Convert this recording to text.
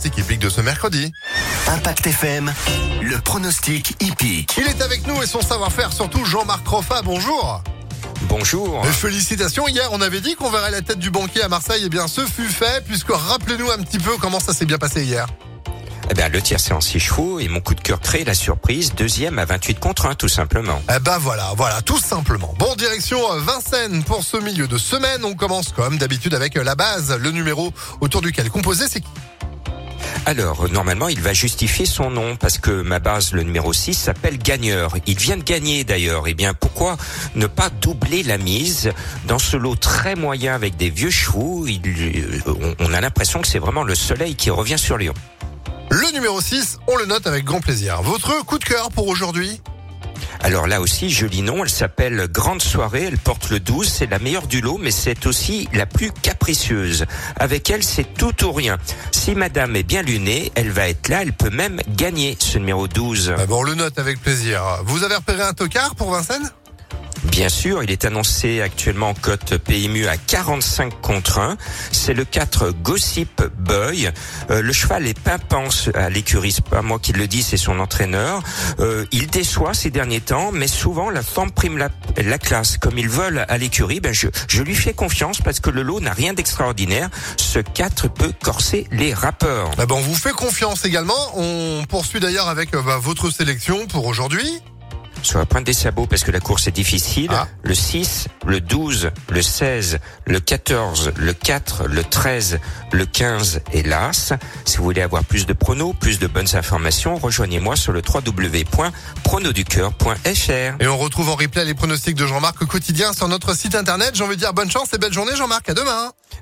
pronostic hippique de ce mercredi. Impact FM, le pronostic hippique. Il est avec nous et son savoir-faire, surtout Jean-Marc Roffa, bonjour. Bonjour. Félicitations, hier on avait dit qu'on verrait la tête du banquier à Marseille, et bien ce fut fait, puisque rappelez-nous un petit peu comment ça s'est bien passé hier. Eh ben, le tiers c'est en 6 chevaux et mon coup de cœur crée la surprise. Deuxième à 28 contre 1 tout simplement. Eh ben voilà, voilà, tout simplement. Bon, direction euh, Vincennes pour ce milieu de semaine. On commence comme d'habitude avec euh, la base, le numéro autour duquel composer, c'est qui? Alors, normalement, il va justifier son nom parce que ma base, le numéro 6, s'appelle Gagneur. Il vient de gagner d'ailleurs. Eh bien, pourquoi ne pas doubler la mise dans ce lot très moyen avec des vieux chevaux? Euh, on a l'impression que c'est vraiment le soleil qui revient sur Lyon. Le numéro 6, on le note avec grand plaisir. Votre coup de cœur pour aujourd'hui? Alors là aussi, joli nom, elle s'appelle Grande Soirée, elle porte le 12, c'est la meilleure du lot, mais c'est aussi la plus capricieuse. Avec elle, c'est tout ou rien. Si madame est bien lunée, elle va être là, elle peut même gagner ce numéro 12. Ah bon, on le note avec plaisir. Vous avez repéré un tocard pour Vincennes? Bien sûr, il est annoncé actuellement en cote PMU à 45 contre 1. C'est le 4 Gossip Boy. Euh, le cheval est pimpant à l'écurie, c'est pas moi qui le dis, c'est son entraîneur. Euh, il déçoit ces derniers temps, mais souvent la forme prime la, la classe. Comme il vole à l'écurie, ben je, je lui fais confiance parce que le lot n'a rien d'extraordinaire. Ce 4 peut corser les rappeurs. Bah bon, on vous fait confiance également. On poursuit d'ailleurs avec euh, bah, votre sélection pour aujourd'hui. Sur la pointe des sabots parce que la course est difficile. Ah. Le 6, le 12, le 16, le 14, le 4, le 13, le 15 et l'As. Si vous voulez avoir plus de pronos, plus de bonnes informations, rejoignez-moi sur le www.pronoducœur.fr. Et on retrouve en replay les pronostics de Jean-Marc au quotidien sur notre site internet. J'ai envie de dire bonne chance et belle journée Jean-Marc. À demain.